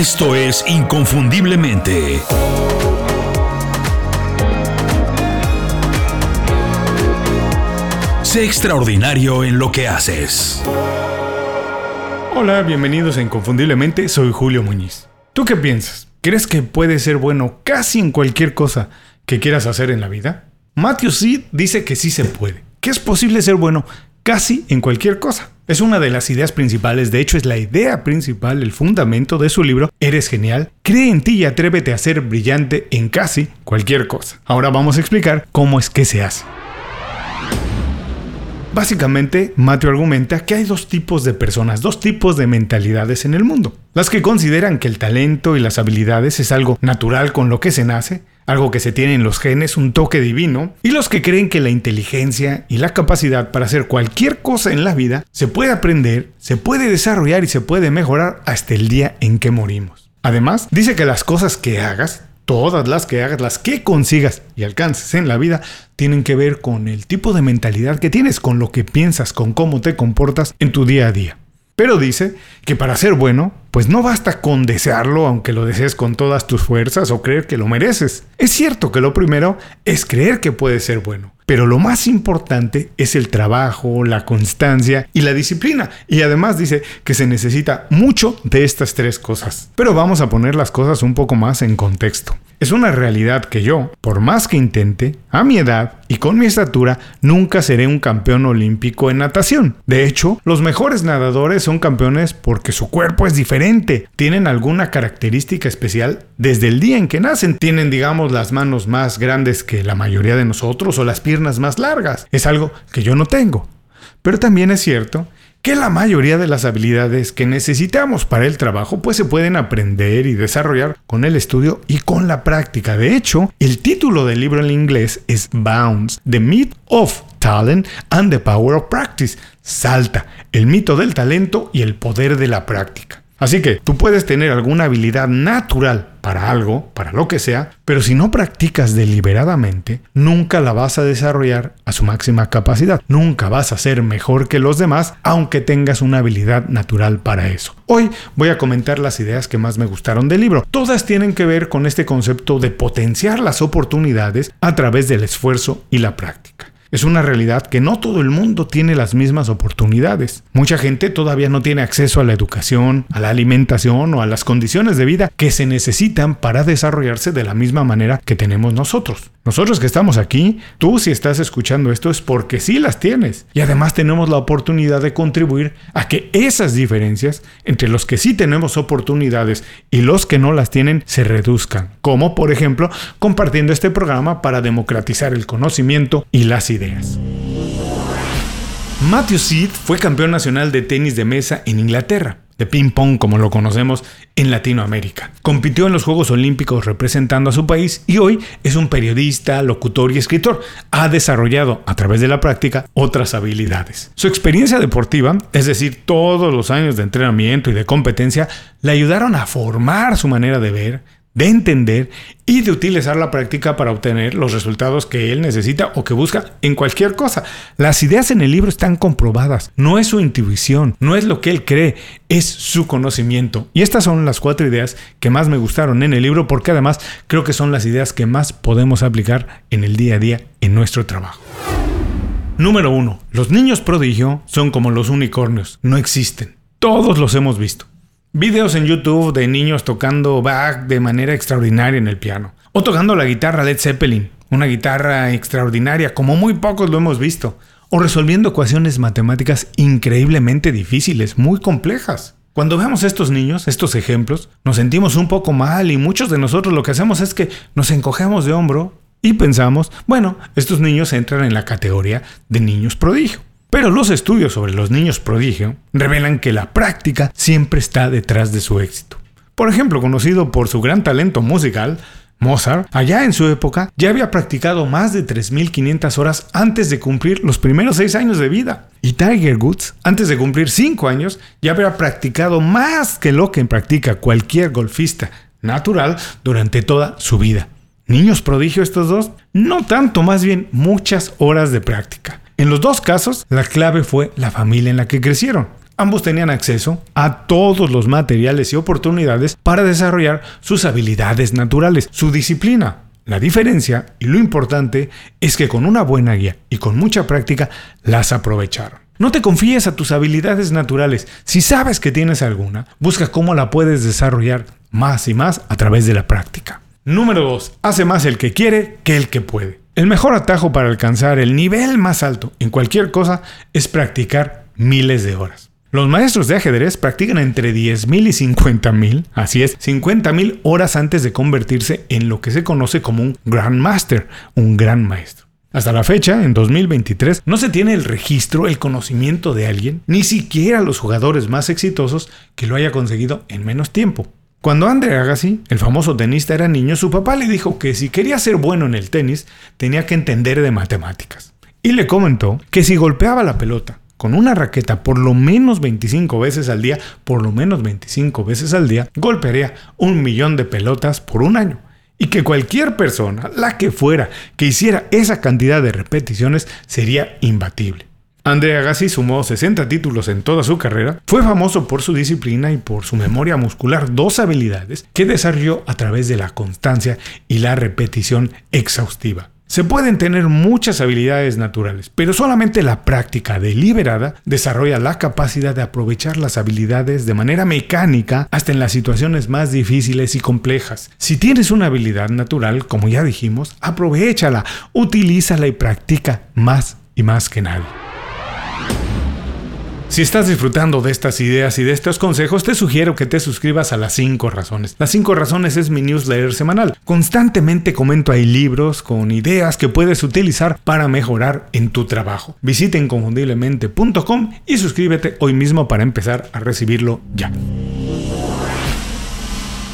Esto es Inconfundiblemente. Sé extraordinario en lo que haces. Hola, bienvenidos a Inconfundiblemente, soy Julio Muñiz. ¿Tú qué piensas? ¿Crees que puedes ser bueno casi en cualquier cosa que quieras hacer en la vida? Matthew Seed dice que sí se puede, que es posible ser bueno casi en cualquier cosa. Es una de las ideas principales, de hecho es la idea principal, el fundamento de su libro Eres genial, cree en ti y atrévete a ser brillante en casi cualquier cosa. Ahora vamos a explicar cómo es que se hace. Básicamente, Matthew argumenta que hay dos tipos de personas, dos tipos de mentalidades en el mundo. Las que consideran que el talento y las habilidades es algo natural con lo que se nace, algo que se tiene en los genes, un toque divino, y los que creen que la inteligencia y la capacidad para hacer cualquier cosa en la vida se puede aprender, se puede desarrollar y se puede mejorar hasta el día en que morimos. Además, dice que las cosas que hagas todas las que hagas, las que consigas y alcances en la vida, tienen que ver con el tipo de mentalidad que tienes, con lo que piensas, con cómo te comportas en tu día a día. Pero dice que para ser bueno, pues no basta con desearlo aunque lo desees con todas tus fuerzas o creer que lo mereces. Es cierto que lo primero es creer que puedes ser bueno, pero lo más importante es el trabajo, la constancia y la disciplina. Y además dice que se necesita mucho de estas tres cosas. Pero vamos a poner las cosas un poco más en contexto. Es una realidad que yo, por más que intente, a mi edad y con mi estatura, nunca seré un campeón olímpico en natación. De hecho, los mejores nadadores son campeones porque su cuerpo es diferente, tienen alguna característica especial desde el día en que nacen. Tienen, digamos, las manos más grandes que la mayoría de nosotros o las piernas más largas. Es algo que yo no tengo. Pero también es cierto que la mayoría de las habilidades que necesitamos para el trabajo pues se pueden aprender y desarrollar con el estudio y con la práctica. De hecho, el título del libro en inglés es Bounds, The Myth of Talent and the Power of Practice. Salta, el mito del talento y el poder de la práctica. Así que tú puedes tener alguna habilidad natural para algo, para lo que sea, pero si no practicas deliberadamente, nunca la vas a desarrollar a su máxima capacidad. Nunca vas a ser mejor que los demás, aunque tengas una habilidad natural para eso. Hoy voy a comentar las ideas que más me gustaron del libro. Todas tienen que ver con este concepto de potenciar las oportunidades a través del esfuerzo y la práctica. Es una realidad que no todo el mundo tiene las mismas oportunidades. Mucha gente todavía no tiene acceso a la educación, a la alimentación o a las condiciones de vida que se necesitan para desarrollarse de la misma manera que tenemos nosotros. Nosotros que estamos aquí, tú si estás escuchando esto es porque sí las tienes. Y además tenemos la oportunidad de contribuir a que esas diferencias entre los que sí tenemos oportunidades y los que no las tienen se reduzcan. Como por ejemplo compartiendo este programa para democratizar el conocimiento y las ideas. Matthew Seed fue campeón nacional de tenis de mesa en Inglaterra de ping pong como lo conocemos en Latinoamérica. Compitió en los Juegos Olímpicos representando a su país y hoy es un periodista, locutor y escritor. Ha desarrollado a través de la práctica otras habilidades. Su experiencia deportiva, es decir, todos los años de entrenamiento y de competencia, le ayudaron a formar su manera de ver, de entender y de utilizar la práctica para obtener los resultados que él necesita o que busca en cualquier cosa. Las ideas en el libro están comprobadas, no es su intuición, no es lo que él cree, es su conocimiento. Y estas son las cuatro ideas que más me gustaron en el libro porque además creo que son las ideas que más podemos aplicar en el día a día en nuestro trabajo. Número 1. Los niños prodigio son como los unicornios, no existen. Todos los hemos visto. Videos en YouTube de niños tocando Bach de manera extraordinaria en el piano. O tocando la guitarra Led Zeppelin, una guitarra extraordinaria como muy pocos lo hemos visto. O resolviendo ecuaciones matemáticas increíblemente difíciles, muy complejas. Cuando vemos estos niños, estos ejemplos, nos sentimos un poco mal y muchos de nosotros lo que hacemos es que nos encogemos de hombro y pensamos, bueno, estos niños entran en la categoría de niños prodigio. Pero los estudios sobre los niños prodigio revelan que la práctica siempre está detrás de su éxito. Por ejemplo, conocido por su gran talento musical, Mozart, allá en su época, ya había practicado más de 3.500 horas antes de cumplir los primeros 6 años de vida. Y Tiger Woods, antes de cumplir 5 años, ya había practicado más que lo que practica cualquier golfista natural durante toda su vida. ¿Niños prodigio estos dos? No tanto, más bien muchas horas de práctica. En los dos casos, la clave fue la familia en la que crecieron. Ambos tenían acceso a todos los materiales y oportunidades para desarrollar sus habilidades naturales, su disciplina. La diferencia, y lo importante, es que con una buena guía y con mucha práctica las aprovecharon. No te confíes a tus habilidades naturales. Si sabes que tienes alguna, busca cómo la puedes desarrollar más y más a través de la práctica. Número 2. Hace más el que quiere que el que puede. El mejor atajo para alcanzar el nivel más alto en cualquier cosa es practicar miles de horas. Los maestros de ajedrez practican entre 10.000 y 50.000, así es, 50.000 horas antes de convertirse en lo que se conoce como un Grandmaster, un gran maestro. Hasta la fecha, en 2023, no se tiene el registro, el conocimiento de alguien, ni siquiera los jugadores más exitosos, que lo haya conseguido en menos tiempo. Cuando Andre Agassi, el famoso tenista, era niño, su papá le dijo que si quería ser bueno en el tenis, tenía que entender de matemáticas. Y le comentó que si golpeaba la pelota con una raqueta por lo menos 25 veces al día, por lo menos 25 veces al día, golpearía un millón de pelotas por un año. Y que cualquier persona, la que fuera, que hiciera esa cantidad de repeticiones sería imbatible. André Agassi sumó 60 títulos en toda su carrera, fue famoso por su disciplina y por su memoria muscular, dos habilidades que desarrolló a través de la constancia y la repetición exhaustiva. Se pueden tener muchas habilidades naturales, pero solamente la práctica deliberada desarrolla la capacidad de aprovechar las habilidades de manera mecánica hasta en las situaciones más difíciles y complejas. Si tienes una habilidad natural, como ya dijimos, aprovechala, utilízala y practica más y más que nadie. Si estás disfrutando de estas ideas y de estos consejos, te sugiero que te suscribas a las 5 razones. Las 5 razones es mi newsletter semanal. Constantemente comento ahí libros con ideas que puedes utilizar para mejorar en tu trabajo. Visita inconfundiblemente.com y suscríbete hoy mismo para empezar a recibirlo ya.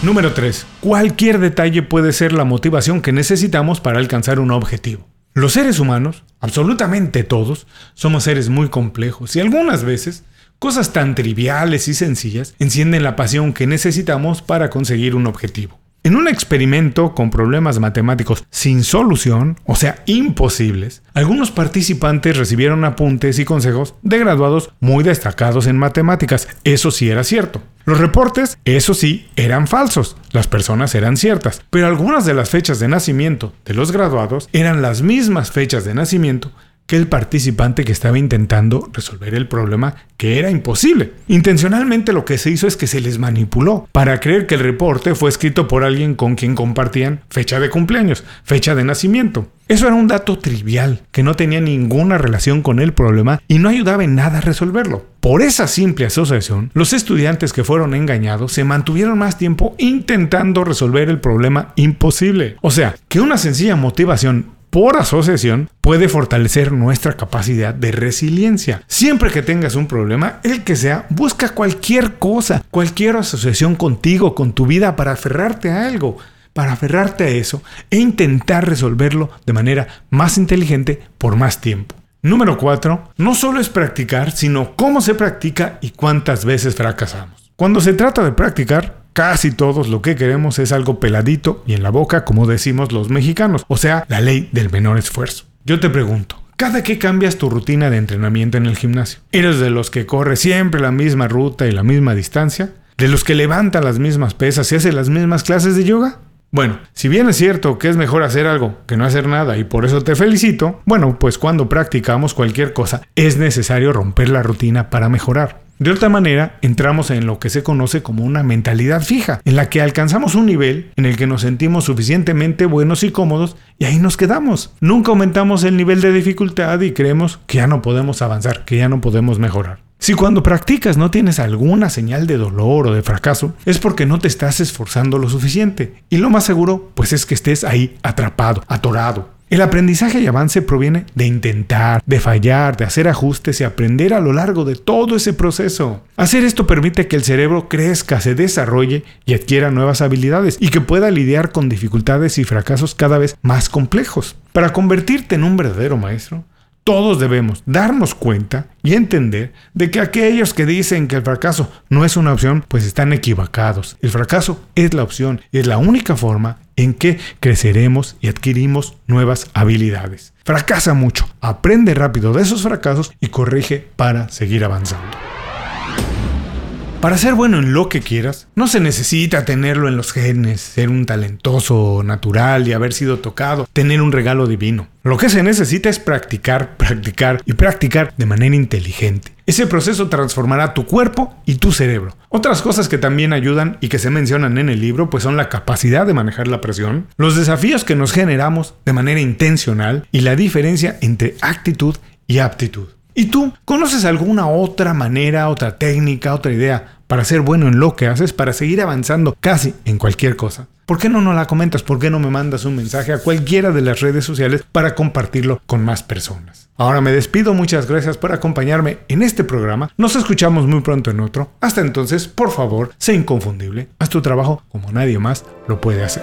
Número 3. Cualquier detalle puede ser la motivación que necesitamos para alcanzar un objetivo. Los seres humanos, absolutamente todos, somos seres muy complejos y algunas veces cosas tan triviales y sencillas encienden la pasión que necesitamos para conseguir un objetivo. En un experimento con problemas matemáticos sin solución, o sea, imposibles, algunos participantes recibieron apuntes y consejos de graduados muy destacados en matemáticas. Eso sí era cierto. Los reportes, eso sí, eran falsos. Las personas eran ciertas. Pero algunas de las fechas de nacimiento de los graduados eran las mismas fechas de nacimiento que el participante que estaba intentando resolver el problema que era imposible. Intencionalmente lo que se hizo es que se les manipuló para creer que el reporte fue escrito por alguien con quien compartían fecha de cumpleaños, fecha de nacimiento. Eso era un dato trivial que no tenía ninguna relación con el problema y no ayudaba en nada a resolverlo. Por esa simple asociación, los estudiantes que fueron engañados se mantuvieron más tiempo intentando resolver el problema imposible. O sea, que una sencilla motivación por asociación puede fortalecer nuestra capacidad de resiliencia. Siempre que tengas un problema, el que sea, busca cualquier cosa, cualquier asociación contigo, con tu vida para aferrarte a algo para aferrarte a eso e intentar resolverlo de manera más inteligente por más tiempo. Número 4. No solo es practicar, sino cómo se practica y cuántas veces fracasamos. Cuando se trata de practicar, Casi todos lo que queremos es algo peladito y en la boca, como decimos los mexicanos, o sea, la ley del menor esfuerzo. Yo te pregunto, ¿cada qué cambias tu rutina de entrenamiento en el gimnasio? ¿Eres de los que corre siempre la misma ruta y la misma distancia? ¿De los que levanta las mismas pesas y hace las mismas clases de yoga? Bueno, si bien es cierto que es mejor hacer algo que no hacer nada y por eso te felicito, bueno, pues cuando practicamos cualquier cosa es necesario romper la rutina para mejorar. De otra manera, entramos en lo que se conoce como una mentalidad fija, en la que alcanzamos un nivel en el que nos sentimos suficientemente buenos y cómodos y ahí nos quedamos. Nunca aumentamos el nivel de dificultad y creemos que ya no podemos avanzar, que ya no podemos mejorar. Si cuando practicas no tienes alguna señal de dolor o de fracaso, es porque no te estás esforzando lo suficiente. Y lo más seguro, pues es que estés ahí atrapado, atorado, el aprendizaje y avance proviene de intentar, de fallar, de hacer ajustes y aprender a lo largo de todo ese proceso. Hacer esto permite que el cerebro crezca, se desarrolle y adquiera nuevas habilidades y que pueda lidiar con dificultades y fracasos cada vez más complejos. Para convertirte en un verdadero maestro, todos debemos darnos cuenta y entender de que aquellos que dicen que el fracaso no es una opción, pues están equivocados. El fracaso es la opción es la única forma en que creceremos y adquirimos nuevas habilidades. Fracasa mucho, aprende rápido de esos fracasos y corrige para seguir avanzando. Para ser bueno en lo que quieras, no se necesita tenerlo en los genes, ser un talentoso natural y haber sido tocado, tener un regalo divino. Lo que se necesita es practicar, practicar y practicar de manera inteligente. Ese proceso transformará tu cuerpo y tu cerebro. Otras cosas que también ayudan y que se mencionan en el libro pues son la capacidad de manejar la presión, los desafíos que nos generamos de manera intencional y la diferencia entre actitud y aptitud. ¿Y tú conoces alguna otra manera, otra técnica, otra idea para ser bueno en lo que haces, para seguir avanzando casi en cualquier cosa? ¿Por qué no nos la comentas? ¿Por qué no me mandas un mensaje a cualquiera de las redes sociales para compartirlo con más personas? Ahora me despido, muchas gracias por acompañarme en este programa. Nos escuchamos muy pronto en otro. Hasta entonces, por favor, sé inconfundible. Haz tu trabajo como nadie más lo puede hacer.